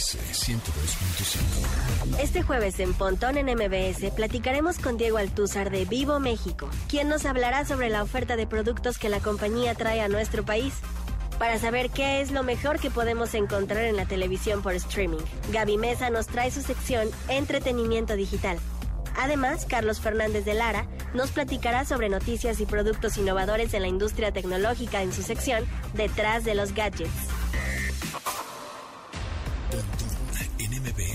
MBS 102.5. Este jueves en Pontón en MBS platicaremos con Diego Altúzar de Vivo México, quien nos hablará sobre la oferta de productos que la compañía trae a nuestro país. Para saber qué es lo mejor que podemos encontrar en la televisión por streaming, Gaby Mesa nos trae su sección Entretenimiento Digital. Además, Carlos Fernández de Lara nos platicará sobre noticias y productos innovadores en la industria tecnológica en su sección Detrás de los Gadgets.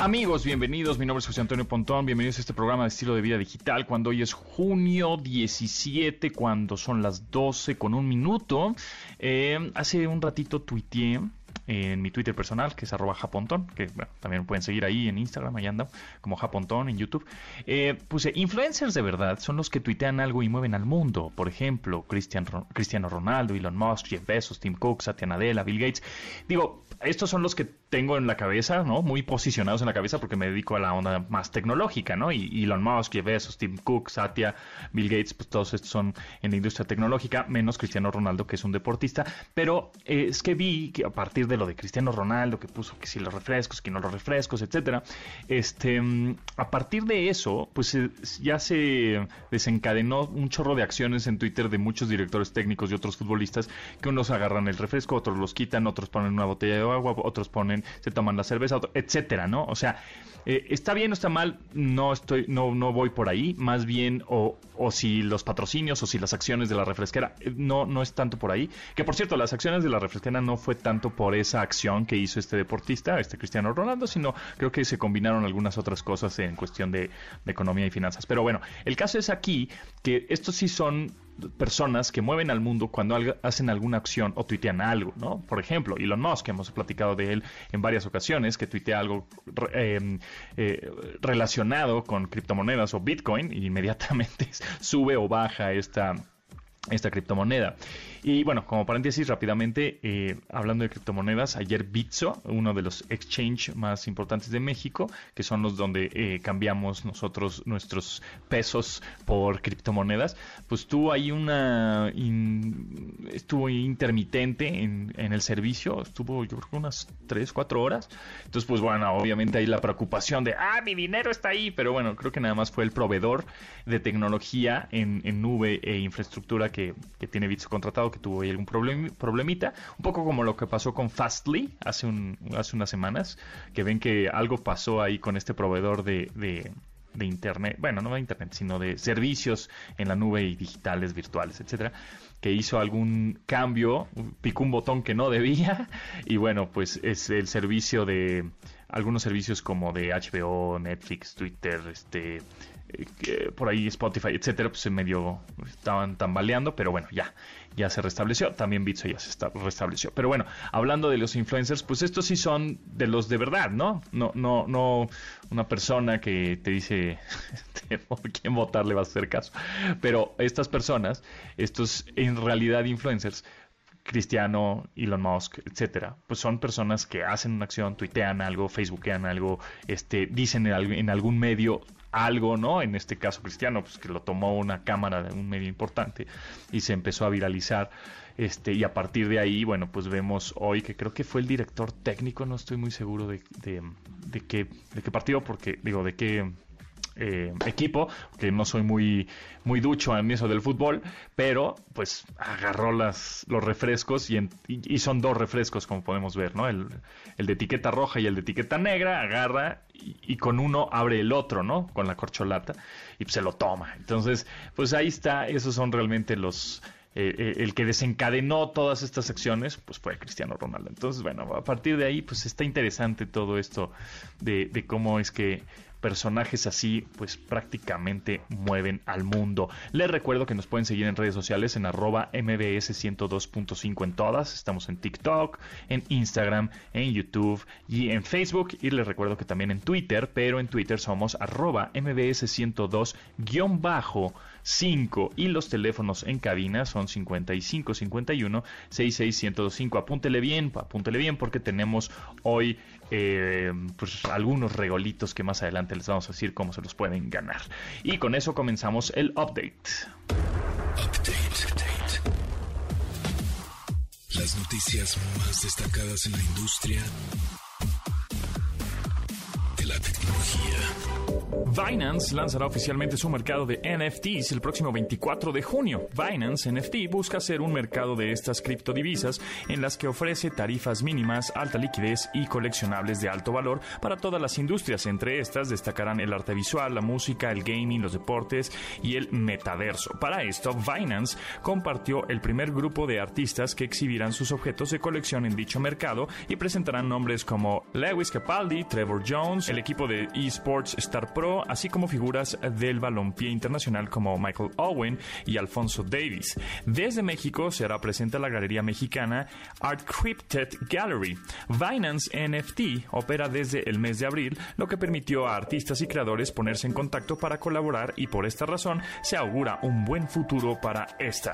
Amigos, bienvenidos. Mi nombre es José Antonio Pontón. Bienvenidos a este programa de estilo de vida digital. Cuando hoy es junio 17, cuando son las 12 con un minuto. Eh, hace un ratito tuiteé en mi Twitter personal, que es arroba japontón, que bueno, también pueden seguir ahí en Instagram, ahí anda, como japontón, en YouTube. Eh, puse, influencers de verdad son los que tuitean algo y mueven al mundo. Por ejemplo, Cristian, Cristiano Ronaldo, Elon Musk, Jeff Bezos, Tim Cook, Satya Nadella, Bill Gates. Digo, estos son los que tengo en la cabeza, ¿no? Muy posicionados en la cabeza porque me dedico a la onda más tecnológica, ¿no? Y Elon Musk, Jeff Bezos, Tim Cook, Satya, Bill Gates, pues todos estos son en la industria tecnológica, menos Cristiano Ronaldo, que es un deportista. Pero eh, es que vi que a partir de lo de Cristiano Ronaldo, que puso que si los refrescos, que no los refrescos, etcétera, este, mm, a partir de eso, pues eh, ya se desencadenó un chorro de acciones en Twitter de muchos directores técnicos y otros futbolistas que unos agarran el refresco, otros los quitan, otros ponen una botella de agua, otros ponen, se toman la cerveza, etcétera, ¿no? O sea, eh, está bien o está mal, no estoy, no, no voy por ahí, más bien, o, o si los patrocinios o si las acciones de la refresquera, eh, no, no es tanto por ahí. Que por cierto, las acciones de la refresquera no fue tanto por esa acción que hizo este deportista, este Cristiano Ronaldo, sino creo que se combinaron algunas otras cosas en cuestión de, economía y finanzas. Pero bueno, el caso es aquí que estos sí son personas que mueven al mundo cuando hacen alguna acción o tuitean algo, ¿no? Por ejemplo, Elon Musk, que hemos platicado de él en varias ocasiones, que tuitea algo eh, eh, relacionado con criptomonedas o Bitcoin y inmediatamente sube o baja esta, esta criptomoneda. Y bueno, como paréntesis rápidamente, eh, hablando de criptomonedas, ayer Bitso, uno de los exchange más importantes de México, que son los donde eh, cambiamos nosotros nuestros pesos por criptomonedas, pues tuvo ahí una... estuvo intermitente en, el servicio, estuvo yo creo unas 3, 4 horas. Entonces, pues bueno, obviamente hay la preocupación de, ah, mi dinero está ahí, pero bueno, creo que nada más fue el proveedor de tecnología en, nube e infraestructura que, que tiene Bitso contratado que tuvo ahí algún problemita, un poco como lo que pasó con Fastly hace, un, hace unas semanas, que ven que algo pasó ahí con este proveedor de, Internet, bueno, no de Internet, sino de servicios en la nube y digitales, virtuales, etcétera que hizo algún cambio, picó un botón que no debía y bueno, pues es el servicio de algunos servicios como de HBO, Netflix, Twitter, este por ahí Spotify, etcétera, pues se medio estaban tambaleando, pero bueno, ya, ya se restableció. También Bitso ya se restableció. Pero bueno, hablando de los influencers, pues estos sí son de los de verdad, ¿no? No, no, no una persona que te dice por quién votar le vas a hacer caso. Pero estas personas, estos en realidad influencers, Cristiano, Elon Musk, etcétera, pues son personas que hacen una acción, tuitean algo, facebookean algo, este, dicen en algún medio algo, ¿no? En este caso Cristiano, pues que lo tomó una cámara de un medio importante y se empezó a viralizar. Este, y a partir de ahí, bueno, pues vemos hoy que creo que fue el director técnico, no estoy muy seguro de, de, de qué, de qué partido, porque digo, de qué eh, equipo, que no soy muy, muy ducho en eso del fútbol, pero pues agarró las, los refrescos y, y, son dos refrescos como podemos ver, ¿no? El, el, de etiqueta roja y el de etiqueta negra, agarra y, con uno abre el otro, ¿no? Con la corcholata y se lo toma. Entonces, pues ahí está, esos son realmente los... Eh, eh, el que desencadenó todas estas acciones, pues fue Cristiano Ronaldo. Entonces, bueno, a partir de ahí, pues está interesante todo esto de, de cómo es que personajes así pues prácticamente mueven al mundo. Les recuerdo que nos pueden seguir en redes sociales en arroba mbs 102.5 en todas. Estamos en TikTok, en Instagram, en YouTube y en Facebook. Y les recuerdo que también en Twitter, pero en Twitter somos arroba mbs 102-5 y los teléfonos en cabina son 55 51 66 1025. Apúntele bien, apúntele bien porque tenemos hoy eh, pues algunos regolitos que más adelante les vamos a decir cómo se los pueden ganar. Y con eso comenzamos el update. Update. Las noticias más destacadas en la industria Binance lanzará oficialmente su mercado de NFTs el próximo 24 de junio. Binance NFT busca ser un mercado de estas criptodivisas en las que ofrece tarifas mínimas, alta liquidez y coleccionables de alto valor para todas las industrias. Entre estas destacarán el arte visual, la música, el gaming, los deportes y el metaverso. Para esto, Binance compartió el primer grupo de artistas que exhibirán sus objetos de colección en dicho mercado y presentarán nombres como Lewis Capaldi, Trevor Jones, el equipo de esports Star Pro, así como figuras del balompié internacional como Michael Owen y Alfonso Davis. Desde México se hará presente la galería mexicana Art Crypted Gallery. Binance NFT opera desde el mes de abril, lo que permitió a artistas y creadores ponerse en contacto para colaborar y por esta razón se augura un buen futuro para esta.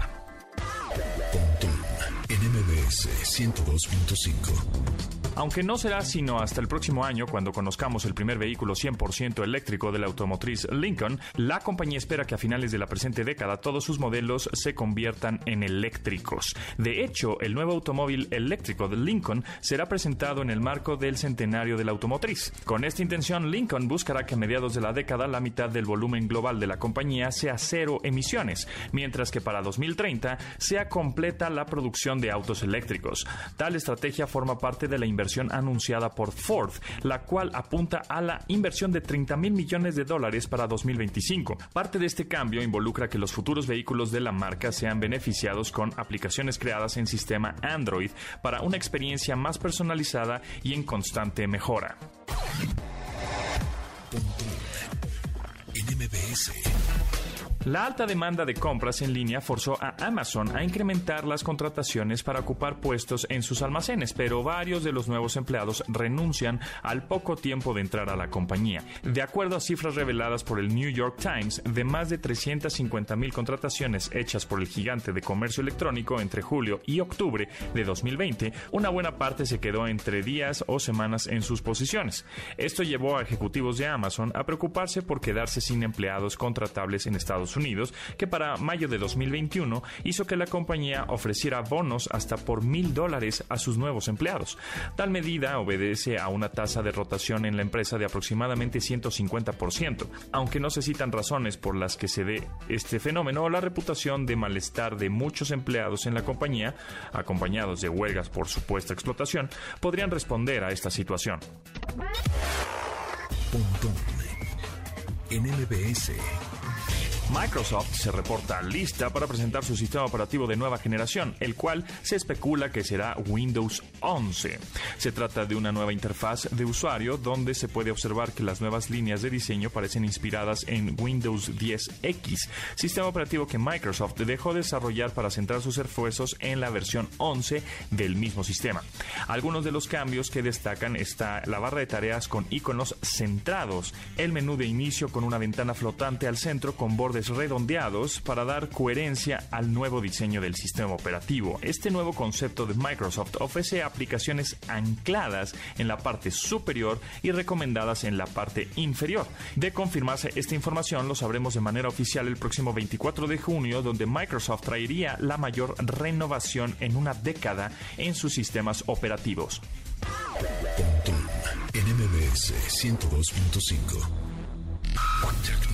NMBS 102.5 aunque no será sino hasta el próximo año cuando conozcamos el primer vehículo 100% eléctrico de la automotriz Lincoln, la compañía espera que a finales de la presente década todos sus modelos se conviertan en eléctricos. De hecho, el nuevo automóvil eléctrico de Lincoln será presentado en el marco del centenario de la automotriz. Con esta intención, Lincoln buscará que a mediados de la década la mitad del volumen global de la compañía sea cero emisiones, mientras que para 2030 sea completa la producción de autos eléctricos. Tal estrategia forma parte de la inversión anunciada por Ford, la cual apunta a la inversión de 30 mil millones de dólares para 2025. Parte de este cambio involucra que los futuros vehículos de la marca sean beneficiados con aplicaciones creadas en sistema Android para una experiencia más personalizada y en constante mejora. La alta demanda de compras en línea forzó a Amazon a incrementar las contrataciones para ocupar puestos en sus almacenes, pero varios de los nuevos empleados renuncian al poco tiempo de entrar a la compañía. De acuerdo a cifras reveladas por el New York Times, de más de 350 mil contrataciones hechas por el gigante de comercio electrónico entre julio y octubre de 2020, una buena parte se quedó entre días o semanas en sus posiciones. Esto llevó a ejecutivos de Amazon a preocuparse por quedarse sin empleados contratables en Estados Unidos, que para mayo de 2021 hizo que la compañía ofreciera bonos hasta por mil dólares a sus nuevos empleados. Tal medida obedece a una tasa de rotación en la empresa de aproximadamente 150%. Aunque no se citan razones por las que se dé este fenómeno, la reputación de malestar de muchos empleados en la compañía, acompañados de huelgas por supuesta explotación, podrían responder a esta situación. Microsoft se reporta lista para presentar su sistema operativo de nueva generación, el cual se especula que será Windows 11. Se trata de una nueva interfaz de usuario donde se puede observar que las nuevas líneas de diseño parecen inspiradas en Windows 10X, sistema operativo que Microsoft dejó de desarrollar para centrar sus esfuerzos en la versión 11 del mismo sistema. Algunos de los cambios que destacan está la barra de tareas con iconos centrados, el menú de inicio con una ventana flotante al centro con bordes redondeados para dar coherencia al nuevo diseño del sistema operativo. Este nuevo concepto de Microsoft ofrece aplicaciones ancladas en la parte superior y recomendadas en la parte inferior. De confirmarse esta información, lo sabremos de manera oficial el próximo 24 de junio, donde Microsoft traería la mayor renovación en una década en sus sistemas operativos. 102.5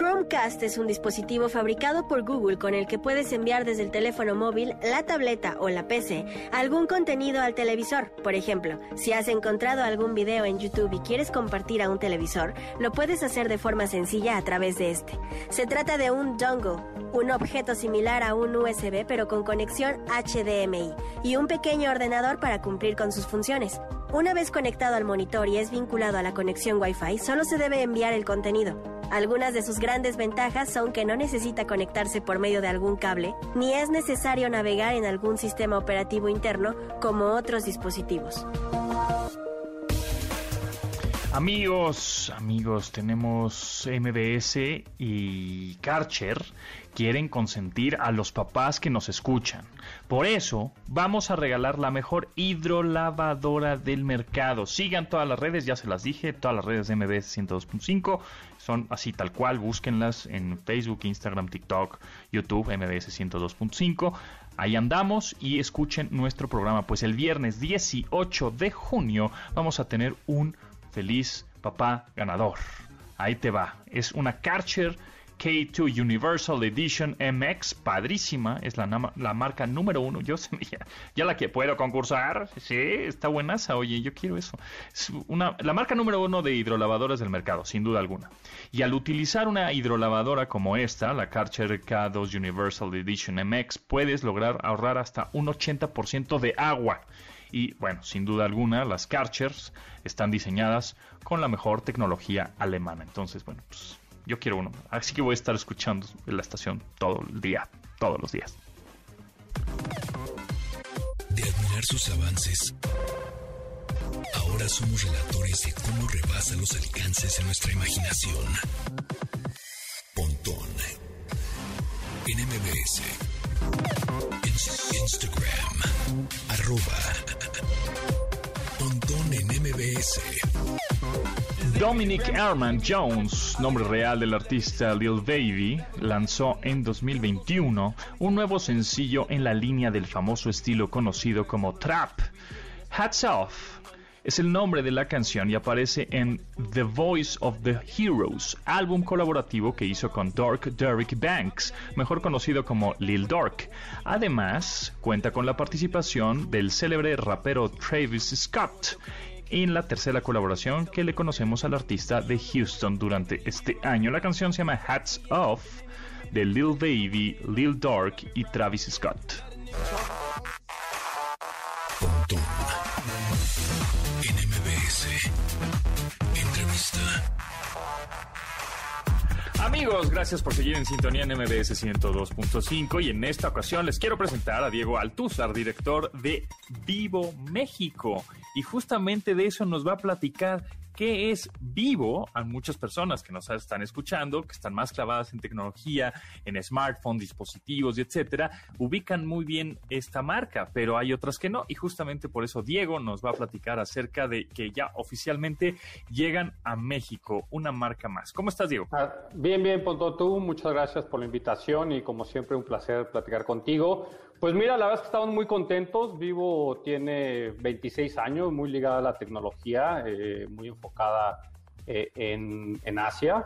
Chromecast es un dispositivo fabricado por Google con el que puedes enviar desde el teléfono móvil, la tableta o la PC algún contenido al televisor. Por ejemplo, si has encontrado algún video en YouTube y quieres compartir a un televisor, lo puedes hacer de forma sencilla a través de este. Se trata de un dongle, un objeto similar a un USB pero con conexión HDMI y un pequeño ordenador para cumplir con sus funciones. Una vez conectado al monitor y es vinculado a la conexión Wi-Fi, solo se debe enviar el contenido. Algunas de sus grandes ventajas son que no necesita conectarse por medio de algún cable, ni es necesario navegar en algún sistema operativo interno como otros dispositivos. Amigos, amigos, tenemos MBS y Karcher quieren consentir a los papás que nos escuchan. Por eso, vamos a regalar la mejor hidrolavadora del mercado. Sigan todas las redes, ya se las dije, todas las redes de MBS 102.5 son así tal cual, búsquenlas en Facebook, Instagram, TikTok, YouTube, MBS 102.5. Ahí andamos y escuchen nuestro programa, pues el viernes 18 de junio vamos a tener un feliz papá ganador. Ahí te va, es una Karcher K2 Universal Edition MX, padrísima, es la, la marca número uno. Yo ya, ya, la que puedo concursar, sí, está buenaza, oye, yo quiero eso. Es una, la marca número uno de hidrolavadoras del mercado, sin duda alguna. Y al utilizar una hidrolavadora como esta, la Karcher K2 Universal Edition MX, puedes lograr ahorrar hasta un 80% de agua. Y bueno, sin duda alguna, las Karchers están diseñadas con la mejor tecnología alemana. Entonces, bueno, pues yo quiero uno. Así que voy a estar escuchando la estación todo el día, todos los días. De admirar sus avances, ahora somos relatores de cómo rebasa los alcances de nuestra imaginación. Pontón en MBS. Instagram. Arroba. Pontón en MBS. Dominic Ehrman Jones, nombre real del artista Lil Baby, lanzó en 2021 un nuevo sencillo en la línea del famoso estilo conocido como trap. Hats Off es el nombre de la canción y aparece en The Voice of the Heroes, álbum colaborativo que hizo con Dork Derrick Banks, mejor conocido como Lil Dork. Además, cuenta con la participación del célebre rapero Travis Scott en la tercera colaboración que le conocemos al artista de Houston durante este año. La canción se llama Hats Off de Lil Baby, Lil Dark y Travis Scott. Amigos, gracias por seguir en sintonía en MBS 102.5 y en esta ocasión les quiero presentar a Diego Altúzar, director de Vivo México. Y justamente de eso nos va a platicar qué es vivo a muchas personas que nos están escuchando, que están más clavadas en tecnología, en smartphones, dispositivos y etcétera, ubican muy bien esta marca, pero hay otras que no. Y justamente por eso Diego nos va a platicar acerca de que ya oficialmente llegan a México una marca más. ¿Cómo estás, Diego? Ah, bien, bien, Ponto, tú. Muchas gracias por la invitación y como siempre un placer platicar contigo. Pues mira, la verdad es que estamos muy contentos. Vivo tiene 26 años, muy ligada a la tecnología, eh, muy enfocada eh, en, Asia,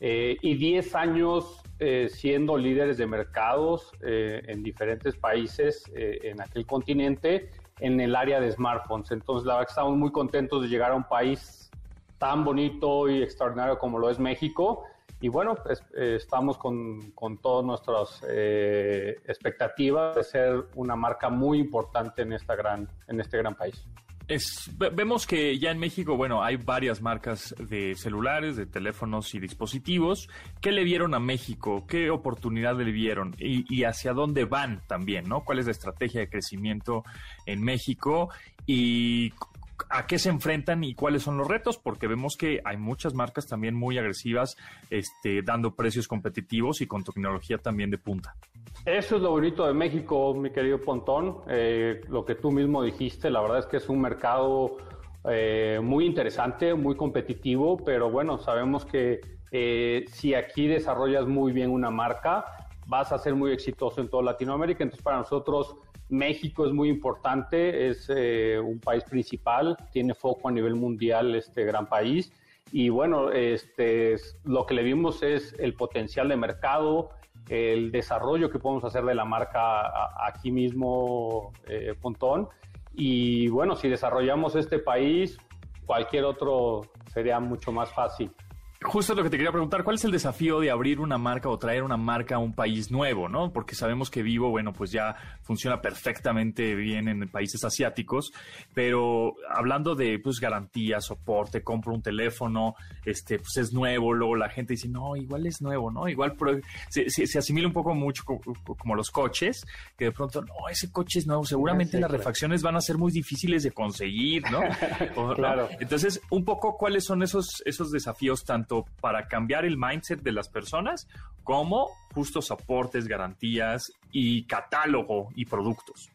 eh, y 10 años siendo líderes de mercados en diferentes países en aquel continente en el área de smartphones. Entonces, la verdad que estamos muy contentos de llegar a un país tan bonito y extraordinario como lo es México y bueno, pues, eh, estamos con, con todas nuestras eh, expectativas de ser una marca muy importante en, esta gran, en este gran país. Es, vemos que ya en México, bueno, hay varias marcas de celulares, de teléfonos y dispositivos. ¿Qué le vieron a México? ¿Qué oportunidad le vieron? Y, y, hacia dónde van también, ¿no? ¿Cuál es la estrategia de crecimiento en México? Y a qué se enfrentan y cuáles son los retos, porque vemos que hay muchas marcas también muy agresivas, este, dando precios competitivos y con tecnología también de punta. Eso es lo bonito de México, mi querido Pontón. Eh, lo que tú mismo dijiste, la verdad es que es un mercado eh, muy interesante, muy competitivo, pero bueno, sabemos que eh, si aquí desarrollas muy bien una marca, vas a ser muy exitoso en toda Latinoamérica. Entonces, para nosotros México es muy importante, es eh, un país principal, tiene foco a nivel mundial este gran país Y bueno, este, lo que le vimos es el potencial de mercado, el desarrollo que podemos hacer de la marca aquí mismo, eh, Pontón. Y bueno, si desarrollamos este país, cualquier otro sería mucho más fácil. Justo lo que te quería preguntar, ¿cuál es el desafío de abrir una marca o traer una marca a un país nuevo, no? Porque sabemos que Vivo, bueno, pues ya funciona perfectamente bien en países asiáticos, pero hablando de pues garantía, soporte, compro un teléfono, este, pues es nuevo, luego la gente dice, no, igual es nuevo, ¿no? Igual se, se, asimila un poco mucho como, los coches, que de pronto, no, ese coche es nuevo, seguramente las refacciones van a ser muy difíciles de conseguir, ¿no? claro. Entonces, un poco cuáles son esos, esos desafíos tanto para cambiar el mindset de las personas como justos soportes, garantías y catálogo y productos.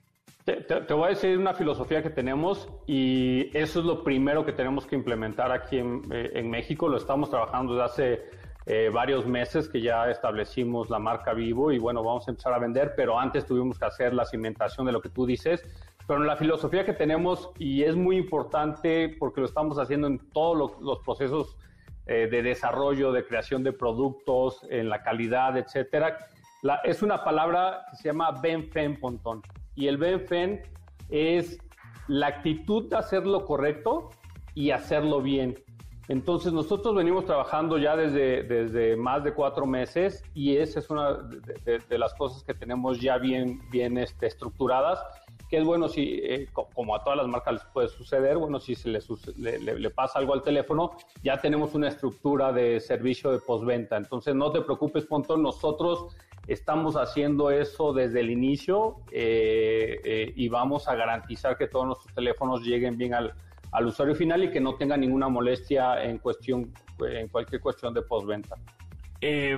Te, voy a decir una filosofía que tenemos y eso es lo primero que tenemos que implementar aquí en, eh, México. Lo estamos trabajando desde hace eh, varios meses que ya establecimos la marca Vivo y bueno, vamos a empezar a vender, pero antes tuvimos que hacer la cimentación de lo que tú dices. Pero la filosofía que tenemos y es muy importante porque lo estamos haciendo en todos los procesos eh, de desarrollo, de creación de productos, en la calidad, etcétera. es una palabra que se llama Benfen Pontón. Y el Benfen es la actitud de hacer lo correcto y hacerlo bien. Entonces nosotros venimos trabajando ya desde, desde más de cuatro meses y esa es una de, las cosas que tenemos ya bien, bien este, estructuradas que es bueno si, eh, como a todas las marcas les puede suceder, bueno, si se le, le, pasa algo al teléfono, ya tenemos una estructura de servicio de postventa. Entonces, no te preocupes, Pontón, nosotros estamos haciendo eso desde el inicio eh, eh, y vamos a garantizar que todos nuestros teléfonos lleguen bien al, al usuario final y que no tenga ninguna molestia en cuestión, en cualquier cuestión de postventa. Eh,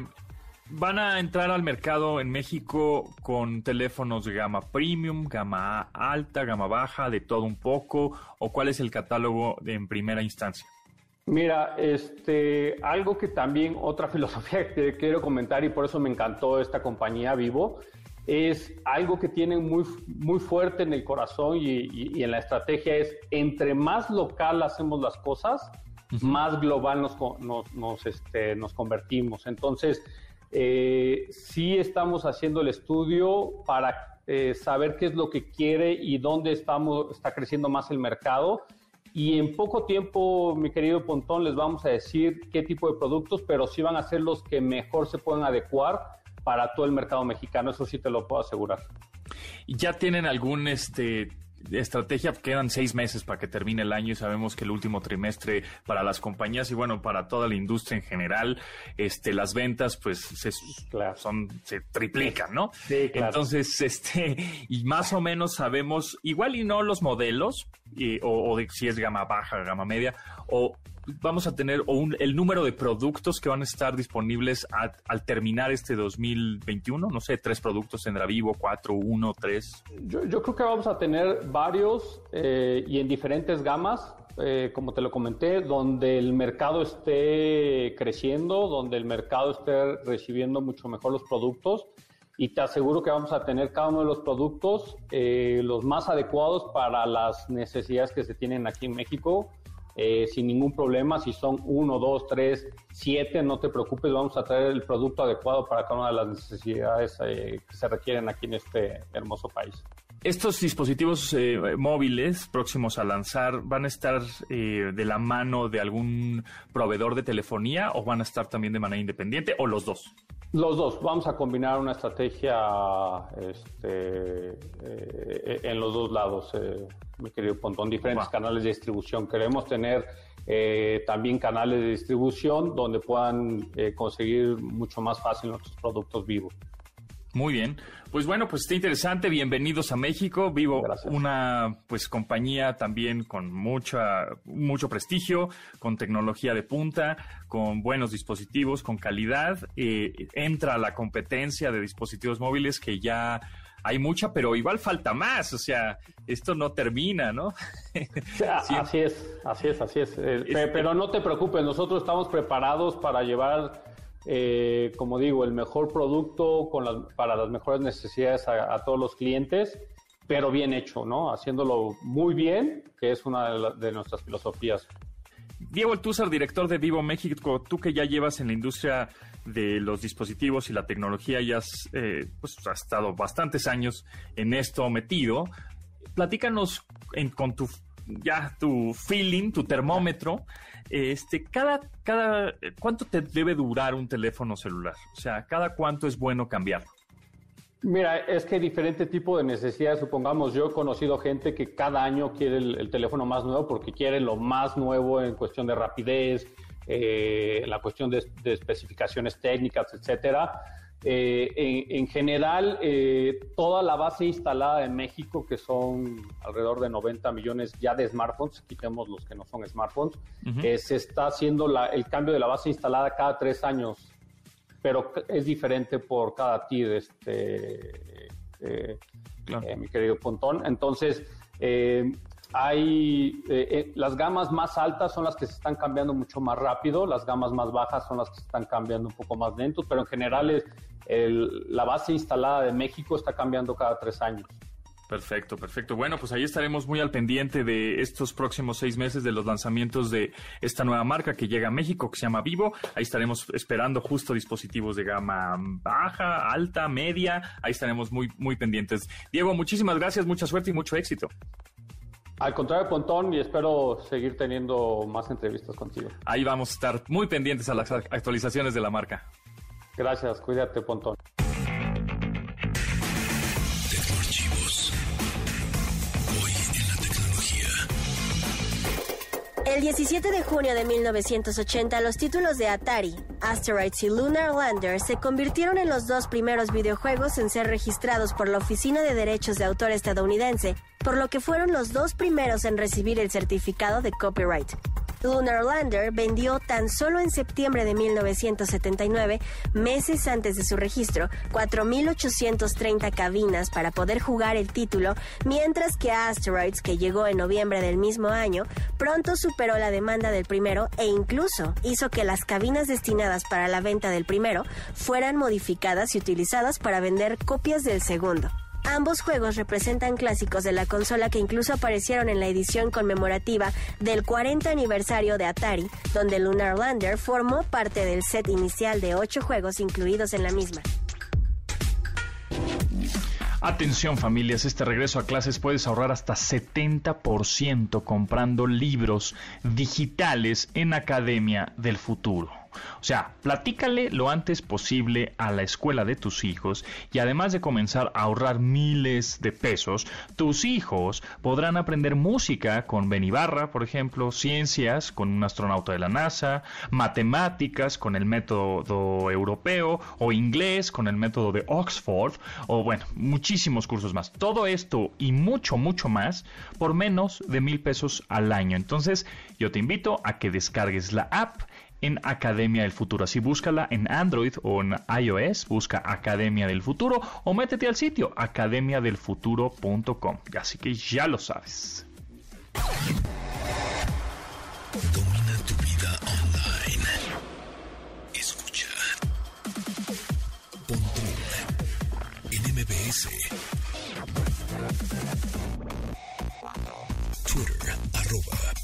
van a entrar al mercado en México con teléfonos de gama premium, gama alta, gama baja, de todo un poco, o cuál es el catálogo en primera instancia? Mira, este, algo que también otra filosofía que quiero comentar y por eso me encantó esta compañía Vivo es algo que tienen muy, muy fuerte en el corazón y, en la estrategia es entre más local hacemos las cosas, más global nos, nos, nos, este, nos convertimos. Entonces, eh, sí estamos haciendo el estudio para eh, saber qué es lo que quiere y dónde estamos, está creciendo más el mercado. Y en poco tiempo, mi querido Pontón, les vamos a decir qué tipo de productos, pero sí van a ser los que mejor se pueden adecuar para todo el mercado mexicano. Eso sí te lo puedo asegurar. ¿Y ya tienen algún este estrategia quedan seis meses para que termine el año y sabemos que el último trimestre para las compañías y bueno para toda la industria en general este las ventas pues se, son se triplican no sí, claro. entonces este y más o menos sabemos igual y no los modelos o, de si es gama baja gama media o vamos a tener el número de productos que van a estar disponibles al terminar este 2021? No sé, tres productos tendrá Vivo, cuatro, uno, tres. Yo, creo que vamos a tener varios eh, y en diferentes gamas. Eh, como te lo comenté, donde el mercado esté creciendo, donde el mercado esté recibiendo mucho mejor los productos y te aseguro que vamos a tener cada uno de los productos eh, los más adecuados para las necesidades que se tienen aquí en México eh, sin ningún problema. Si son uno, dos, tres, siete, no te preocupes, vamos a traer el producto adecuado para cada una de las necesidades eh, que se requieren aquí en este hermoso país. Estos dispositivos eh, móviles próximos a lanzar van a estar de la mano de algún proveedor de telefonía o van a estar también de manera independiente o los dos? Los dos, vamos a combinar una estrategia este, en los dos lados mi querido Pontón, diferentes canales de distribución. Queremos tener eh, también canales de distribución donde puedan eh, conseguir mucho más fácil nuestros productos vivos. Muy bien. Pues bueno, pues está interesante. Bienvenidos a México. Vivo una pues compañía también con mucha mucho prestigio, con tecnología de punta, con buenos dispositivos, con calidad. Eh, entra la competencia de dispositivos móviles que ya hay mucha, pero igual falta más, o sea, esto no termina, ¿no? así es, así es, así es. Eh, pero no te preocupes, nosotros estamos preparados para llevar, eh, como digo, el mejor producto para las mejores necesidades a, todos los clientes, pero bien hecho, ¿no? Haciéndolo muy bien, que es una de nuestras filosofías. Diego Altúzar, director de Vivo México, tú que ya llevas en la industria de los dispositivos y la tecnología y has, eh, pues, has estado bastantes años en esto metido, platícanos con tu ya tu feeling, tu termómetro, este, cada, cada, ¿cuánto te debe durar un teléfono celular? O sea, ¿cada cuánto es bueno cambiarlo? Mira, es que hay diferente tipo de necesidades. Supongamos, yo he conocido gente que cada año quiere el, teléfono más nuevo porque quiere lo más nuevo en cuestión de rapidez, eh, la cuestión de, especificaciones técnicas, etcétera. Eh, en, general, eh, toda la base instalada en México, que son alrededor de 90 millones ya de smartphones, quitemos los que no son smartphones, se está haciendo el cambio de la base instalada cada tres años pero es diferente por cada TID, este, eh, eh, mi querido Pontón. Entonces, eh, hay las gamas más altas son las que se están cambiando mucho más rápido, las gamas más bajas son las que se están cambiando un poco más lento, pero en general es, la base instalada de México está cambiando cada tres años. Perfecto, perfecto. Bueno, pues ahí estaremos muy al pendiente de estos próximos seis meses de los lanzamientos de esta nueva marca que llega a México, que se llama Vivo. Ahí estaremos esperando justo dispositivos de gama baja, alta, media. Ahí estaremos muy, muy pendientes. Diego, muchísimas gracias, mucha suerte y mucho éxito. Al contrario, Pontón, y espero seguir teniendo más entrevistas contigo. Ahí vamos a estar muy pendientes a las actualizaciones de la marca. Gracias, cuídate, Pontón. El 17 de junio de 1980, los títulos de Atari, Asteroids y Lunar Lander se convirtieron en los dos primeros videojuegos en ser registrados por la Oficina de Derechos de Autor estadounidense, por lo que fueron los dos primeros en recibir el certificado de copyright. Lunar Lander vendió tan solo en septiembre de 1979, meses antes de su registro, 4.830 cabinas para poder jugar el título, mientras que Asteroids, que llegó en noviembre del mismo año, pronto superó la demanda del primero e incluso hizo que las cabinas destinadas para la venta del primero fueran modificadas y utilizadas para vender copias del segundo. Ambos juegos representan clásicos de la consola que incluso aparecieron en la edición conmemorativa del 40 aniversario de Atari, donde Lunar Lander formó parte del set inicial de ocho juegos incluidos en la misma. Atención familias, este regreso a clases puedes ahorrar hasta 70% comprando libros digitales en Academia del Futuro. O sea, platícale lo antes posible a la escuela de tus hijos y además de comenzar a ahorrar miles de pesos, tus hijos podrán aprender música con Ben Ibarra, por ejemplo, ciencias con un astronauta de la NASA, matemáticas con el método europeo o inglés con el método de Oxford o bueno, muchísimos cursos más. Todo esto y mucho, mucho más por menos de mil pesos al año. Entonces, yo te invito a que descargues la app en Academia del Futuro. Así búscala en Android o en iOS, busca Academia del Futuro o métete al sitio academiadelfuturo.com. Así que ya lo sabes. Domina tu vida online. Escucha. Twitter,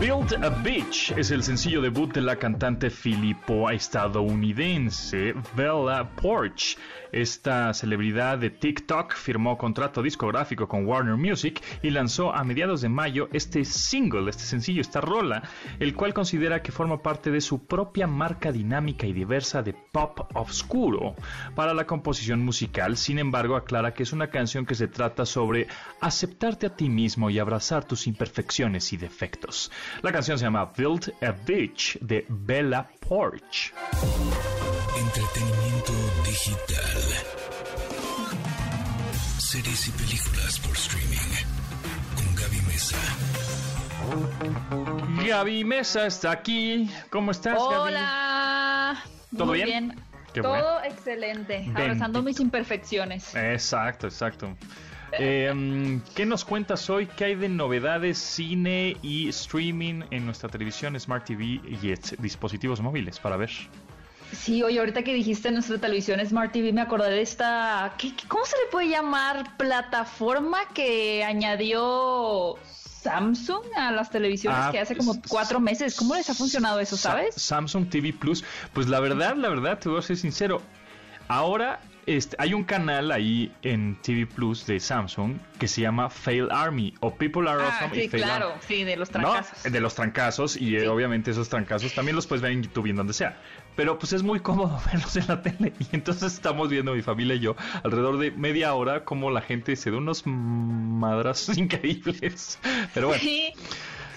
Build a Beach es el sencillo debut de la cantante filipo estadounidense Bella Porch. Esta celebridad de TikTok firmó contrato discográfico con Warner Music y lanzó a mediados de mayo este single, este sencillo, esta rola, el cual considera que forma parte de su propia marca dinámica y diversa de pop oscuro para la composición musical. Sin embargo, aclara que es una canción que se trata sobre aceptarte a ti mismo y abrazar tus imperfecciones y defectos. La canción se llama Build a Beach de Bella Porch. Entretenimiento digital. Series y películas por streaming. Con Gaby Mesa. Gaby Mesa está aquí. ¿Cómo estás, Hola. ¿Todo bien? Todo excelente. Abrazando mis imperfecciones. Exacto, exacto. Eh, ¿Qué nos cuentas hoy? ¿Qué hay de novedades, cine y streaming en nuestra televisión, Smart TV y dispositivos móviles para ver? Sí, oye, ahorita que dijiste nuestra televisión Smart TV, me acordé de esta, ¿cómo se le puede llamar? Plataforma que añadió Samsung a las televisiones Ah, que hace como cuatro meses. ¿Cómo les ha funcionado eso, Sa- sabes? Samsung TV Plus. Pues la verdad, la verdad, te voy a ser sincero. Ahora este, hay un canal ahí en TV Plus de Samsung que se llama Fail Army o People Are Ah, Awesome y sí, Fail claro, Army. sí, de los ¿No? trancazos. De los trancazos y eh, obviamente esos trancazos también los puedes ver en YouTube y en donde sea. Pero pues es muy cómodo verlos en la tele y entonces estamos viendo mi familia y yo alrededor de media hora como la gente se da unos madras increíbles. Pero bueno, Sí,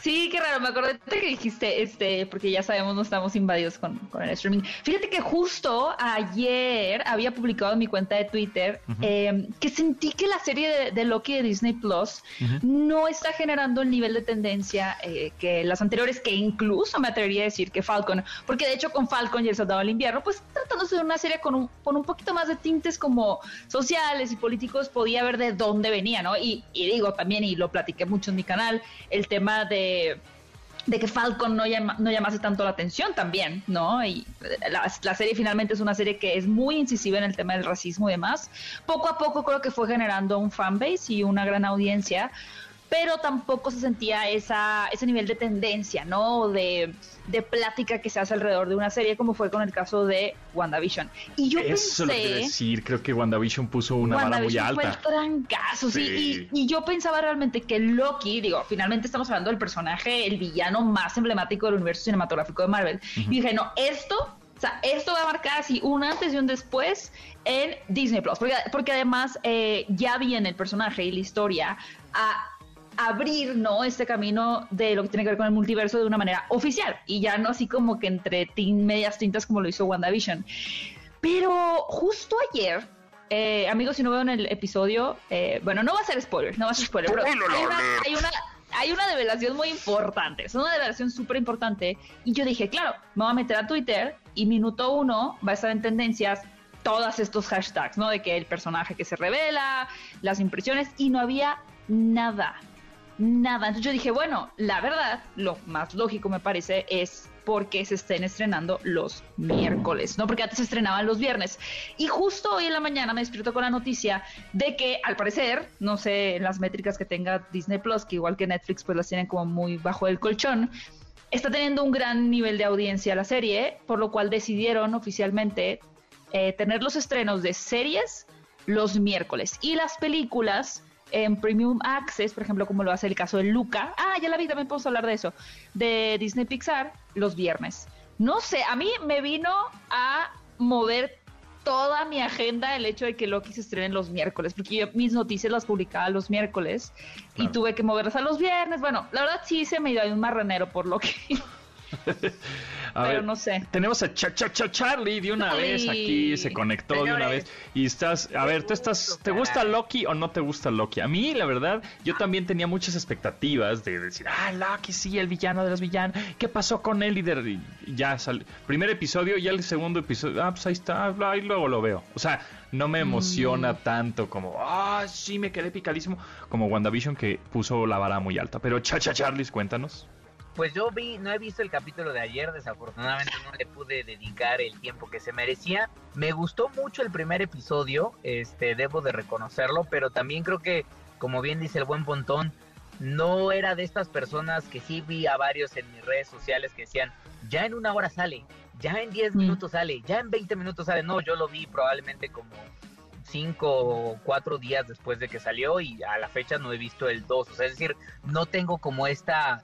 sí, qué raro. Me acordé que dijiste, este, porque ya sabemos, no estamos invadidos con, con el streaming. Fíjate que justo ayer había publicado en mi cuenta de Twitter eh, que sentí que la serie de, de Loki de Disney Plus no está generando el nivel de tendencia eh, que las anteriores, que incluso me atrevería a decir que Falcon, porque de hecho con Falcon y el Soldado del Invierno, pues tratándose de una serie con un, con un poquito más de tintes como sociales y políticos, podía ver de dónde venía, ¿no? Y, y digo también, y lo platiqué mucho en mi canal, el tema de de que Falcon no, llama- no llamase tanto la atención también, ¿no? Y eh, la, la serie finalmente es una serie que es muy incisiva en el tema del racismo y demás. Poco a poco creo que fue generando un fanbase y una gran audiencia, pero tampoco se sentía esa, ese nivel de tendencia, ¿no? De, de plática que se hace alrededor de una serie, como fue con el caso de WandaVision. Y yo eso es lo que pensé... decir. Creo que WandaVision puso una vara muy alta. Fue el trancazo, sí. Sí. Y, y yo pensaba realmente que Loki, digo, finalmente estamos hablando del personaje, el villano más emblemático del universo cinematográfico de Marvel. Y dije, no, esto, o sea, esto va a marcar así un antes y un después en Disney Plus. Porque, porque además eh, ya viene el personaje y la historia a abrir, ¿no? Este camino de lo que tiene que ver con el multiverso de una manera oficial y ya no así como que entre tin- medias tintas como lo hizo WandaVision. Pero justo ayer, eh, amigos, si no veo en el episodio, eh, bueno, no va a ser spoiler, no va a ser spoiler, pero hay una, hay una, hay una develación muy importante, es una develación súper importante. Y yo dije, claro, me voy a meter a Twitter y minuto uno va a estar en tendencias todos estos hashtags, ¿no? De que el personaje que se revela, las impresiones, y no había nada, nada. Entonces yo dije, bueno, la verdad, lo más lógico me parece es porque se estén estrenando los miércoles, ¿no? Porque antes se estrenaban los viernes. Y justo hoy en la mañana me despierto con la noticia de que, al parecer, no sé, las métricas que tenga Disney Plus, que igual que Netflix, pues las tienen como muy bajo el colchón, está teniendo un gran nivel de audiencia la serie, por lo cual decidieron oficialmente eh, tener los estrenos de series los miércoles y las películas en Premium Access, por ejemplo, como lo hace el caso de Luca. Ah, ya la vi, también podemos hablar de eso. De Disney Pixar, los viernes. No sé, a mí me vino a mover toda mi agenda el hecho de que Loki se estrene los miércoles, porque yo mis noticias las publicaba los miércoles y tuve que moverlas a los viernes. Bueno, la verdad sí se me dio ahí un marranero por Loki, A pero ver, no sé. Tenemos a Cha Cha Cha Charlie de una Charlie. vez aquí, se conectó de una vez y estás, a ver, tú estás, ¿te gusta. Loki o no te gusta Loki? A mí, la verdad, yo también tenía muchas expectativas de decir, ah, Loki, sí, el villano de los villanos, ¿qué pasó con él? Y, de- y ya salió, primer episodio y el segundo episodio, ah, pues ahí está, ah, y luego lo veo. O sea, no me emociona tanto como, ah, sí, me quedé picadísimo, como WandaVision que puso la vara muy alta. Pero Cha Cha Charlie, cuéntanos. Pues yo vi, no he visto el capítulo de ayer, desafortunadamente no le pude dedicar el tiempo que se merecía. Me gustó mucho el primer episodio, este, debo de reconocerlo, pero también creo que, como bien dice el buen Pontón, no era de estas personas que sí vi a varios en mis redes sociales que decían, ya en una hora sale, ya en 10 Mm. minutos sale, ya en 20 minutos sale. No, yo lo vi probablemente como 5 o 4 días después de que salió y a la fecha no he visto el 2. O sea, es decir, no tengo como esta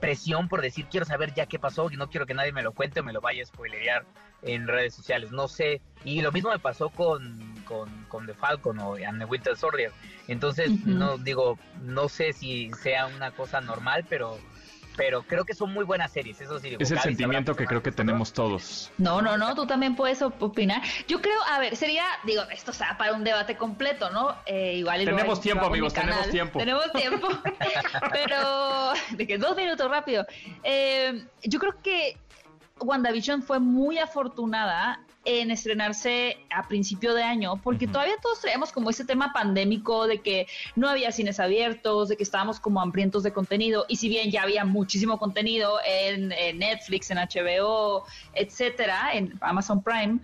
presión por decir quiero saber ya qué pasó y no quiero que nadie me lo cuente o me lo vaya a spoilerear en redes sociales. No sé. Y lo mismo me pasó con, con, con The Falcon o And the Winter Soldier. Entonces, no digo, no sé si sea una cosa normal, pero pero creo que son muy buenas series, eso sí. digo, Es el Gaby sentimiento que creo que tenemos todos. No, no, no, tú también puedes op- opinar. Yo creo, a ver, sería, digo, esto sea para un debate completo, ¿no? Eh, igual Tenemos tiempo, amigos, tenemos tiempo. Tenemos tiempo. Pero, de que dos minutos rápido. Eh, yo creo que WandaVision fue muy afortunada en estrenarse a principio de año, porque todavía todos traemos como ese tema pandémico de que no había cines abiertos, de que estábamos como hambrientos de contenido, y si bien ya había muchísimo contenido en, en Netflix, en HBO, etcétera, en Amazon Prime,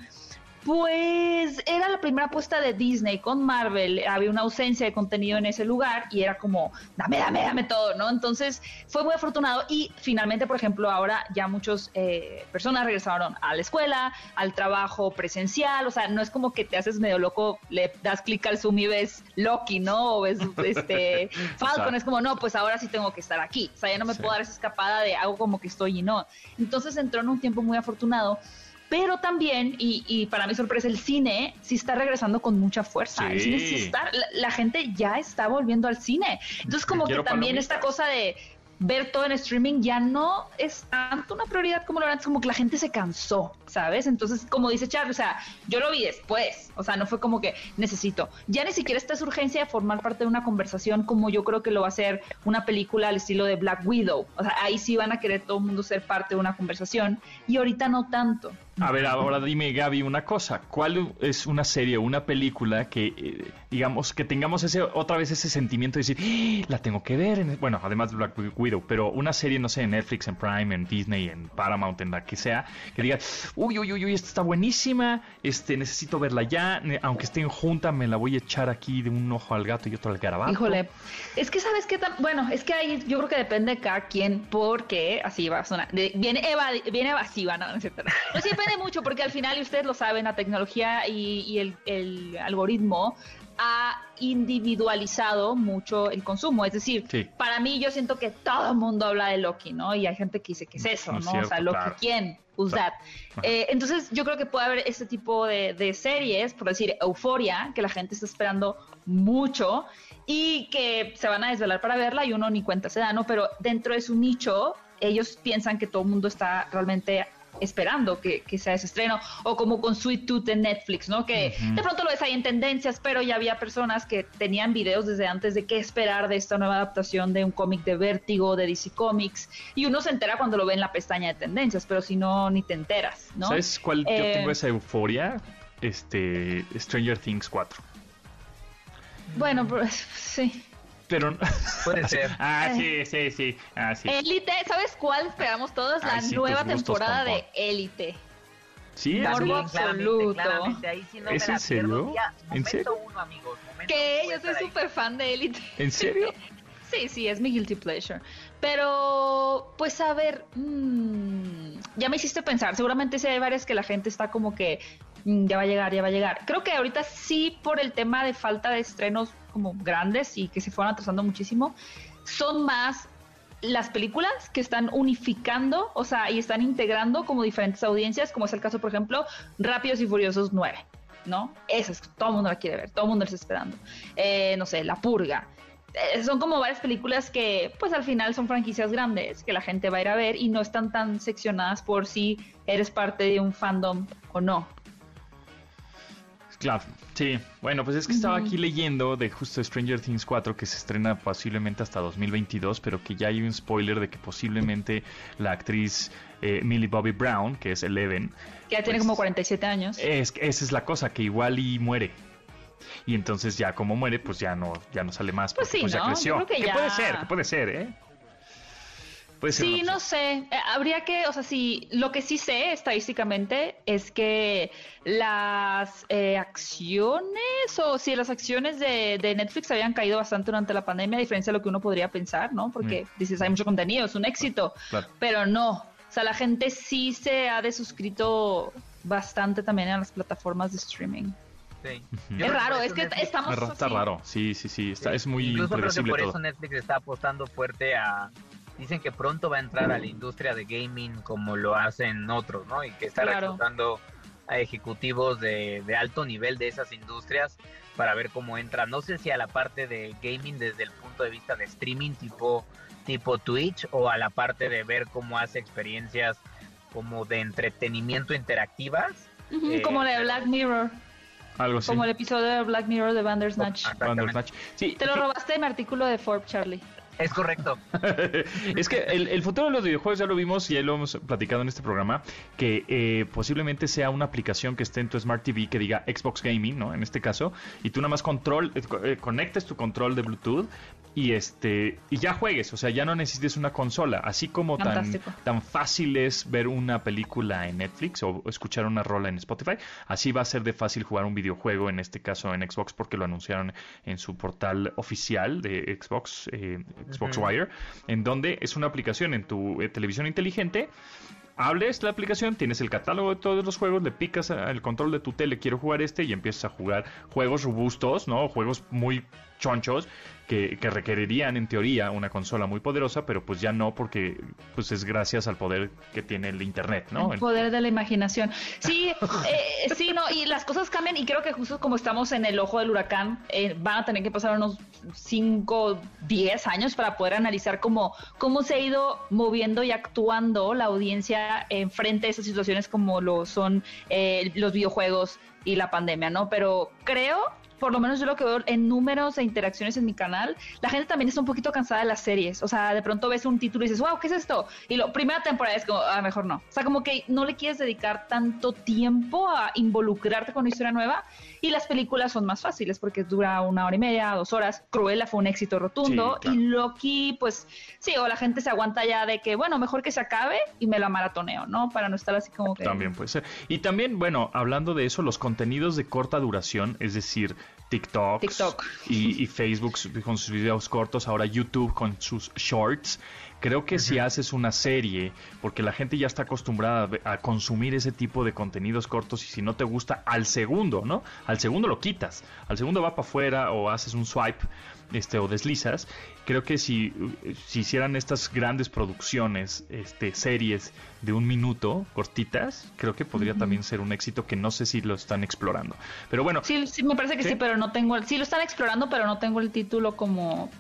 Pues era la primera apuesta de Disney con Marvel, había una ausencia de contenido en ese lugar y era como, dame, dame, dame todo, ¿no? Entonces fue muy afortunado y finalmente, por ejemplo, ahora ya muchas eh, personas regresaron a la escuela, al trabajo presencial, o sea, no es como que te haces medio loco, le das clic al Zoom y ves Loki, ¿no? O ves este Falcon, es como, no, pues ahora sí tengo que estar aquí, o sea, ya no me puedo dar esa escapada de algo como que estoy y no. Entonces entró en un tiempo muy afortunado pero también, y, para mi sorpresa, el cine sí está regresando con mucha fuerza. El cine sí está, la, gente ya está volviendo al cine. Entonces, como que también esta cosa de ver todo en streaming ya no es tanto una prioridad como lo era antes, como que la gente se cansó, ¿sabes? Entonces, como dice Charlie, o sea, yo lo vi después, o sea, no fue como que necesito. Ya ni siquiera esta es urgencia de formar parte de una conversación como yo creo que lo va a ser una película al estilo de Black Widow. O sea, ahí sí van a querer todo el mundo ser parte de una conversación y ahorita no tanto. A ver, ahora dime, Gaby, una cosa. ¿Cuál es una serie una película que, eh, digamos, que tengamos ese otra vez ese sentimiento de decir, ¡Ah! la tengo que ver? bueno, además de Black Widow, pero una serie, no sé, en Netflix, en Prime, en Disney, en Paramount, en la que sea, que diga, uy, uy, uy, uy, esta está buenísima, este, necesito verla ya, aunque esté en junta, me la voy a echar aquí de un ojo al gato y otro al garabato. Híjole, es que sabes tan, bueno, es que ahí yo creo que depende de cada quien, porque así va a sonar, viene, viene evasiva, no. No, siempre depende mucho porque al final, y ustedes lo saben, la tecnología y, el, algoritmo ha individualizado mucho el consumo. Es decir, para mí yo siento que todo el mundo habla de Loki, ¿no? Y hay gente que dice, ¿qué es eso? ¿no? o sea, Loki, ¿quién? Who's eh, entonces yo creo que puede haber este tipo de, de, series, por decir, Euforia, que la gente está esperando mucho y que se van a desvelar para verla y uno ni cuenta se da, ¿no? Pero dentro de su nicho, ellos piensan que todo el mundo está realmente esperando que, sea ese estreno, o como con Sweet Tooth en Netflix, ¿no? Que de pronto lo ves ahí en tendencias, pero ya había personas que tenían videos desde antes de qué esperar de esta nueva adaptación de un cómic de Vértigo, de DC Comics, y uno se entera cuando lo ve en la pestaña de tendencias, pero si no, ni te enteras, ¿no? ¿Sabes cuál yo eh, tengo esa euforia? Este, Stranger Things 4. Bueno, pues sí. Pero puede ser. ah, sí, sí, sí. Ah, sí. Élite, ¿sabes cuál esperamos todos? La nueva temporada de Élite. Sí, Morbo absoluto. Ahí sí no ¿Es me en serio? ¿En serio? Uno, amigos, que yo soy súper fan de Élite. ¿En serio? sí, sí, es mi guilty pleasure. Pero, pues a ver, mmm, ya me hiciste pensar. Seguramente sí hay varias que la gente está como que mm, ya va a llegar, ya va a llegar. Creo que ahorita sí por el tema de falta de estrenos como grandes y que se fueron atrasando muchísimo, son más las películas que están unificando, o sea, y están integrando como diferentes audiencias, como es el caso, por ejemplo, Rápidos y Furiosos 9, ¿no? Esa es, todo el mundo la quiere ver, todo el mundo está esperando. Eh, no sé, La Purga. Eh, son como varias películas que, pues al final son franquicias grandes que la gente va a ir a ver y no están tan seccionadas por si eres parte de un fandom o no. Claro, sí. Bueno, pues es que estaba aquí leyendo de justo Stranger Things 4 que se estrena posiblemente hasta 2022, pero que ya hay un spoiler de que posiblemente la actriz eh, Millie Bobby Brown, que es Eleven... Que ya tiene pues, como 47 años. Es, esa es la cosa, que igual y muere. Y entonces ya como muere, pues ya no, ya no sale más, pues porque pues, ya creció. que puede ser, que puede ser, ¿eh? Sí, no sé. Eh, habría que, o sea, sí, lo que sí sé estadísticamente es que las eh, acciones, o si las acciones de, Netflix habían caído bastante durante la pandemia, a diferencia de lo que uno podría pensar, ¿no? Porque mm. dices, hay mucho contenido, es un éxito, pero no. O sea, la gente sí se ha desuscrito bastante también en las plataformas de streaming. Sí. Es raro, es que estamos. Está raro, sí, sí, sí, está, es muy Incluso creo que por eso Netflix está apostando fuerte a, dicen que pronto va a entrar a la industria de gaming como lo hacen otros, ¿no? Y que está reclutando a ejecutivos de, alto nivel de esas industrias para ver cómo entra. No sé si a la parte de gaming desde el punto de vista de streaming tipo, tipo Twitch o a la parte de ver cómo hace experiencias como de entretenimiento interactivas. Eh, como la de Black Mirror. Algo así. Como el episodio de Black Mirror de Bandersnatch. Bandersnatch. Sí, Te lo robaste en artículo de Forbes, Charlie. Es correcto. es que el, futuro de los videojuegos ya lo vimos y ya lo hemos platicado en este programa, que eh, posiblemente sea una aplicación que esté en tu Smart TV que diga Xbox Gaming, ¿no? En este caso, y tú nada más control, eh, eh, conectes tu control de Bluetooth y este y ya juegues, o sea, ya no necesites una consola, así como tan, tan fácil es ver una película en Netflix o escuchar una rola en Spotify, así va a ser de fácil jugar un videojuego, en este caso en Xbox, porque lo anunciaron en su portal oficial de Xbox, eh, Xbox Wire, en donde es una aplicación en tu eh, televisión inteligente. Hables la aplicación, tienes el catálogo de todos los juegos, le picas el control de tu tele, quiero jugar este y empiezas a jugar juegos robustos, ¿no? Juegos muy chonchos que, requerirían en teoría una consola muy poderosa, pero pues ya no porque pues es gracias al poder que tiene el internet, ¿no? El poder de la imaginación. Sí, eh, sí, no, y las cosas cambian y creo que justo como estamos en el ojo del huracán, eh, van a tener que pasar unos 5, 10 años para poder analizar cómo, cómo se ha ido moviendo y actuando la audiencia en frente a esas situaciones como lo son eh, los videojuegos y la pandemia, ¿no? Pero creo por lo menos yo lo que veo en números e interacciones en mi canal, la gente también está un poquito cansada de las series. O sea, de pronto ves un título y dices, wow, ¿qué es esto? Y la primera temporada es como, ah, mejor no. O sea, como que no le quieres dedicar tanto tiempo a involucrarte con una historia nueva. Y las películas son más fáciles porque dura una hora y media, dos horas. Cruella fue un éxito rotundo. Y Loki, pues sí, o la gente se aguanta ya de que, bueno, mejor que se acabe y me la maratoneo, ¿no? Para no estar así como que. También puede ser. Y también, bueno, hablando de eso, los contenidos de corta duración, es decir, TikTok y, Facebook con sus videos cortos, ahora YouTube con sus shorts. Creo que si haces una serie, porque la gente ya está acostumbrada a consumir ese tipo de contenidos cortos y si no te gusta al segundo, ¿no? Al segundo lo quitas, al segundo va para afuera o haces un swipe este o deslizas. Creo que si, si hicieran estas grandes producciones, este series de un minuto, cortitas, creo que podría también ser un éxito que no sé si lo están explorando. Pero bueno. Sí, sí me parece que sí, pero no tengo el, sí lo están explorando, pero no tengo el título como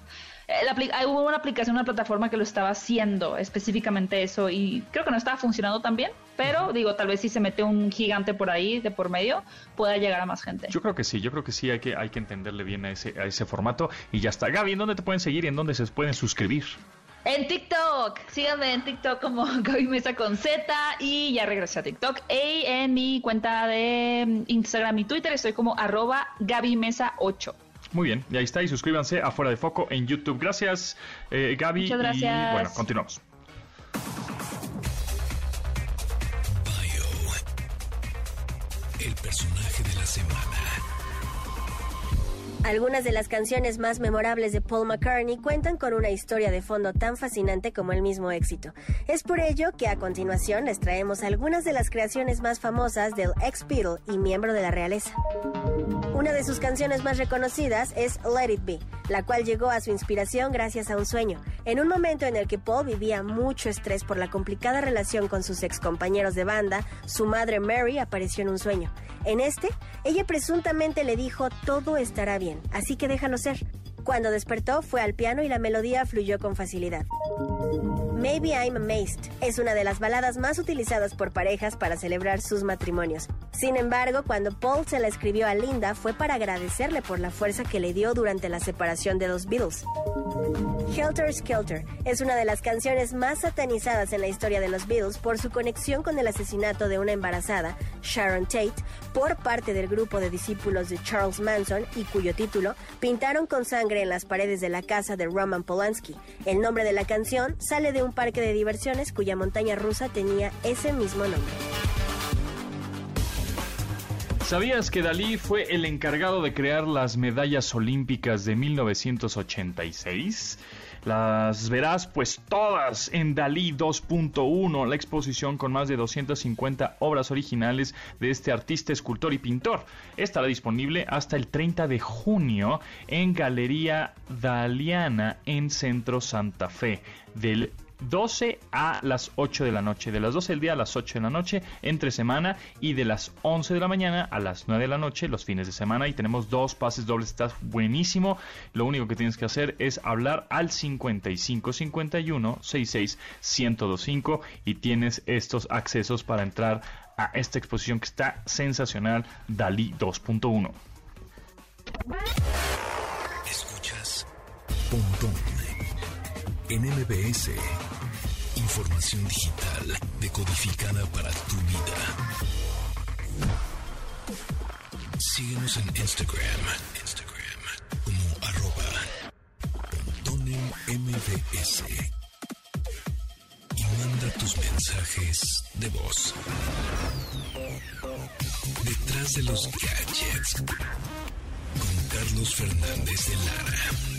eh, hubo una aplicación, una plataforma que lo estaba haciendo específicamente eso y creo que no estaba funcionando tan bien, pero digo, tal vez si se mete un gigante por ahí de por medio, pueda llegar a más gente. Yo creo que sí, yo creo que sí, hay que, hay que entenderle bien a ese, a ese formato y ya está. Gaby, ¿en dónde te pueden seguir y en dónde se pueden suscribir? En TikTok, síganme en TikTok como Gaby Mesa con Z y ya regresé a TikTok. Y en mi cuenta de Instagram y Twitter estoy como arroba Gaby Mesa 8. Muy bien, y ahí está, y suscríbanse a Fuera de Foco en YouTube. Gracias, eh, Gaby. Muchas gracias. Y bueno, continuamos. el personaje de la semana. Algunas de las canciones más memorables de Paul McCartney cuentan con una historia de fondo tan fascinante como el mismo éxito. Es por ello que a continuación les traemos algunas de las creaciones más famosas del ex Beatle y miembro de la realeza. Una de sus canciones más reconocidas es Let It Be, la cual llegó a su inspiración gracias a un sueño, en un momento en el que Paul vivía mucho estrés por la complicada relación con sus ex compañeros de banda, su madre Mary apareció en un sueño. En este, ella presuntamente le dijo todo estará bien así que déjalo ser. Cuando despertó fue al piano y la melodía fluyó con facilidad. Maybe I'm Amazed es una de las baladas más utilizadas por parejas para celebrar sus matrimonios. Sin embargo, cuando Paul se la escribió a Linda fue para agradecerle por la fuerza que le dio durante la separación de los Beatles. Helter Skelter es una de las canciones más satanizadas en la historia de los Beatles por su conexión con el asesinato de una embarazada, Sharon Tate, por parte del grupo de discípulos de Charles Manson y cuyo título pintaron con sangre en las paredes de la casa de Roman Polanski. El nombre de la canción sale de un parque de diversiones cuya montaña rusa tenía ese mismo nombre. ¿Sabías que Dalí fue el encargado de crear las medallas olímpicas de 1986? Las verás pues todas en Dalí 2.1, la exposición con más de 250 obras originales de este artista, escultor y pintor. Estará disponible hasta el 30 de junio en Galería Daliana en Centro Santa Fe del 12 a las 8 de la noche, de las 12 del día a las 8 de la noche entre semana y de las 11 de la mañana a las 9 de la noche los fines de semana y tenemos dos pases dobles, está buenísimo. Lo único que tienes que hacer es hablar al 55 51 66 1025 y tienes estos accesos para entrar a esta exposición que está sensacional Dalí 2.1. Escuchas en MBS. Información digital decodificada para tu vida. Síguenos en Instagram, Instagram como arroba MBS y manda tus mensajes de voz. Detrás de los gadgets con Carlos Fernández de Lara.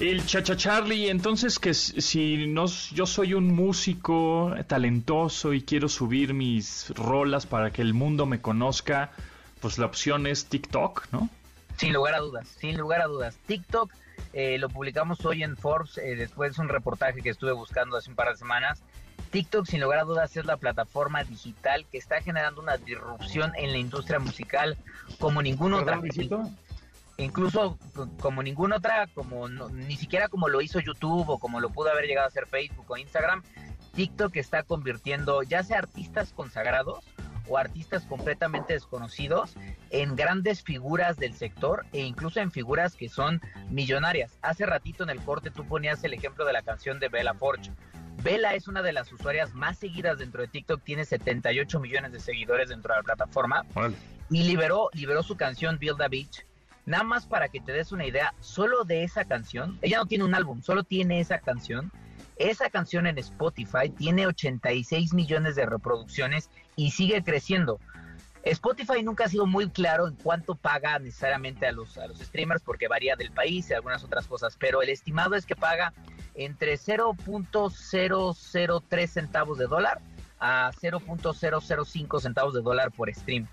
El Chacha Charlie, entonces que si no, yo soy un músico talentoso y quiero subir mis rolas para que el mundo me conozca, pues la opción es TikTok, ¿no? Sin lugar a dudas, sin lugar a dudas. TikTok eh, lo publicamos hoy en Forbes, eh, después de un reportaje que estuve buscando hace un par de semanas. TikTok, sin lugar a dudas, es la plataforma digital que está generando una disrupción en la industria musical como ningún otro incluso como ninguna otra, como ni siquiera como lo hizo YouTube o como lo pudo haber llegado a hacer Facebook o Instagram, TikTok está convirtiendo ya sea artistas consagrados o artistas completamente desconocidos en grandes figuras del sector e incluso en figuras que son millonarias. Hace ratito en el corte tú ponías el ejemplo de la canción de Bella Forge. Bella es una de las usuarias más seguidas dentro de TikTok, tiene 78 millones de seguidores dentro de la plataforma y liberó, liberó su canción Build a Beach Nada más para que te des una idea, solo de esa canción, ella no tiene un álbum, solo tiene esa canción. Esa canción en Spotify tiene 86 millones de reproducciones y sigue creciendo. Spotify nunca ha sido muy claro en cuánto paga necesariamente a los, a los streamers porque varía del país y algunas otras cosas, pero el estimado es que paga entre 0.003 centavos de dólar a 0.005 centavos de dólar por stream.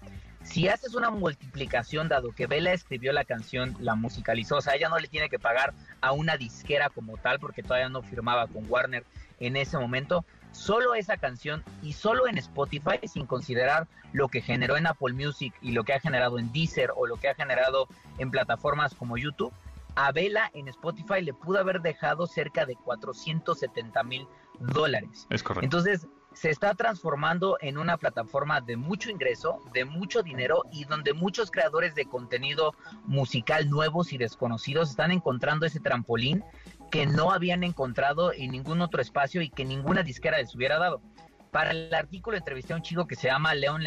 Si haces una multiplicación, dado que Bella escribió la canción, la musicalizó, o sea, ella no le tiene que pagar a una disquera como tal, porque todavía no firmaba con Warner en ese momento, solo esa canción y solo en Spotify, sin considerar lo que generó en Apple Music y lo que ha generado en Deezer o lo que ha generado en plataformas como YouTube, a Bella en Spotify le pudo haber dejado cerca de 470 mil dólares. Es correcto. Entonces, se está transformando en una plataforma de mucho ingreso, de mucho dinero y donde muchos creadores de contenido musical nuevos y desconocidos están encontrando ese trampolín que no habían encontrado en ningún otro espacio y que ninguna disquera les hubiera dado. Para el artículo entrevisté a un chico que se llama Leon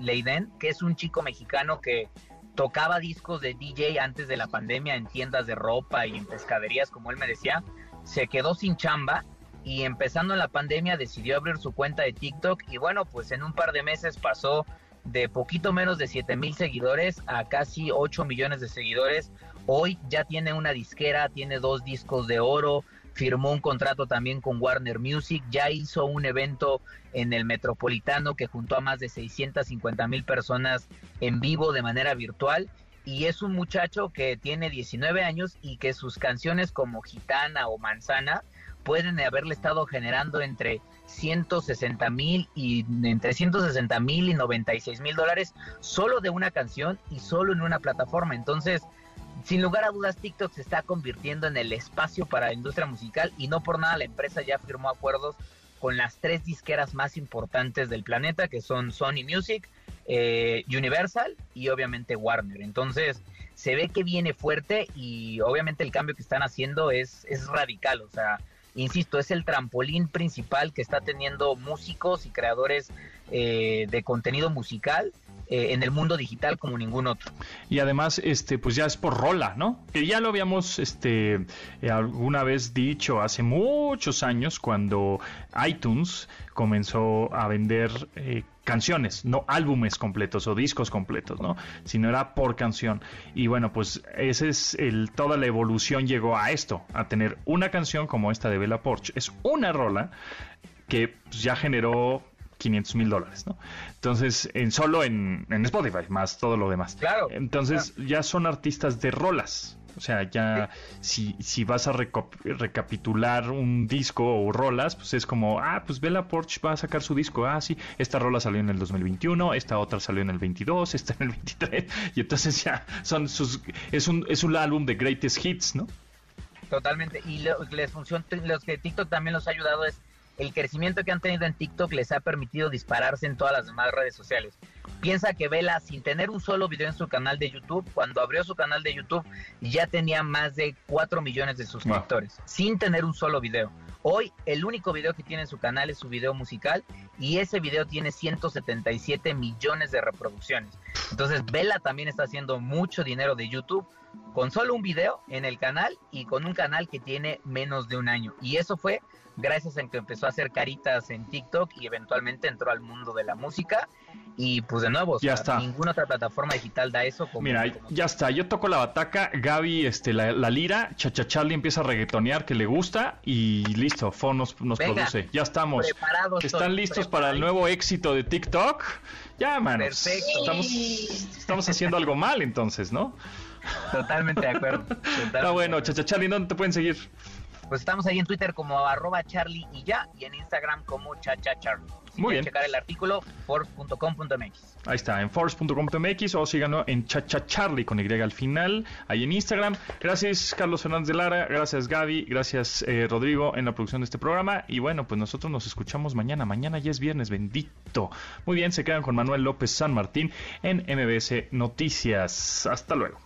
Leiden, que es un chico mexicano que tocaba discos de DJ antes de la pandemia en tiendas de ropa y en pescaderías, como él me decía. Se quedó sin chamba y empezando en la pandemia decidió abrir su cuenta de TikTok y bueno, pues en un par de meses pasó de poquito menos de 7 mil seguidores a casi 8 millones de seguidores. Hoy ya tiene una disquera, tiene dos discos de oro, firmó un contrato también con Warner Music, ya hizo un evento en el Metropolitano que juntó a más de 650 mil personas en vivo de manera virtual. Y es un muchacho que tiene 19 años y que sus canciones como Gitana o Manzana pueden haberle estado generando entre 160 mil y entre 160 mil y 96 mil dólares solo de una canción y solo en una plataforma. Entonces, sin lugar a dudas, TikTok se está convirtiendo en el espacio para la industria musical y no por nada la empresa ya firmó acuerdos con las tres disqueras más importantes del planeta, que son Sony Music, eh, Universal y obviamente Warner. Entonces, se ve que viene fuerte y obviamente el cambio que están haciendo es, es radical. O sea, insisto, es el trampolín principal que está teniendo músicos y creadores eh, de contenido musical eh, en el mundo digital como ningún otro. Y además, este, pues ya es por rola, ¿no? Que ya lo habíamos, este, eh, alguna vez dicho hace muchos años cuando iTunes comenzó a vender canciones, no álbumes completos o discos completos, ¿no? Sino era por canción. Y bueno, pues ese es el, toda la evolución llegó a esto, a tener una canción como esta de Bella Porch. Es una rola que pues, ya generó 500 mil dólares, ¿no? Entonces, en solo en, Spotify, más todo lo demás. Claro. Entonces, ya son artistas de rolas. O sea, ya si, si vas a recapitular un disco o rolas, pues es como, ah, pues Bella Porch va a sacar su disco. Ah, sí, esta rola salió en el 2021, esta otra salió en el 22, esta en el 23. Y entonces ya son sus, es un, es un álbum de greatest hits, ¿no? Totalmente. Y lo, les funciona, los que TikTok también los ha ayudado es el crecimiento que han tenido en TikTok les ha permitido dispararse en todas las demás redes sociales. Piensa que Vela, sin tener un solo video en su canal de YouTube, cuando abrió su canal de YouTube, ya tenía más de 4 millones de suscriptores, sin tener un solo video. Hoy el único video que tiene en su canal es su video musical y ese video tiene 177 millones de reproducciones. Entonces Vela también está haciendo mucho dinero de YouTube con solo un video en el canal y con un canal que tiene menos de un año. Y eso fue gracias a que empezó a hacer caritas en TikTok y eventualmente entró al mundo de la música. Y pues de nuevo, ya está. ninguna otra plataforma digital da eso. Mira, ya está. Yo toco la bataca, Gaby este, la, lira, Chacha Charlie empieza a reggaetonear que le gusta y listo, Fon nos, produce. Ya estamos. ¿Están listos para el nuevo éxito de TikTok? Ya, manos. Perfecto. Estamos, estamos haciendo algo mal entonces, ¿no? Totalmente de acuerdo. Está bueno, Chacha Charlie, ¿dónde te pueden seguir? Pues estamos ahí en Twitter como arroba charlie y ya, y en Instagram como chachacharlie. Si Muy bien. checar el artículo, force.com.mx. Ahí está, en force.com.mx o síganlo en chachacharlie con Y al final, ahí en Instagram. Gracias Carlos Fernández de Lara, gracias Gaby, gracias eh, Rodrigo en la producción de este programa. Y bueno, pues nosotros nos escuchamos mañana. Mañana ya es viernes, bendito. Muy bien, se quedan con Manuel López San Martín en MBS Noticias. Hasta luego.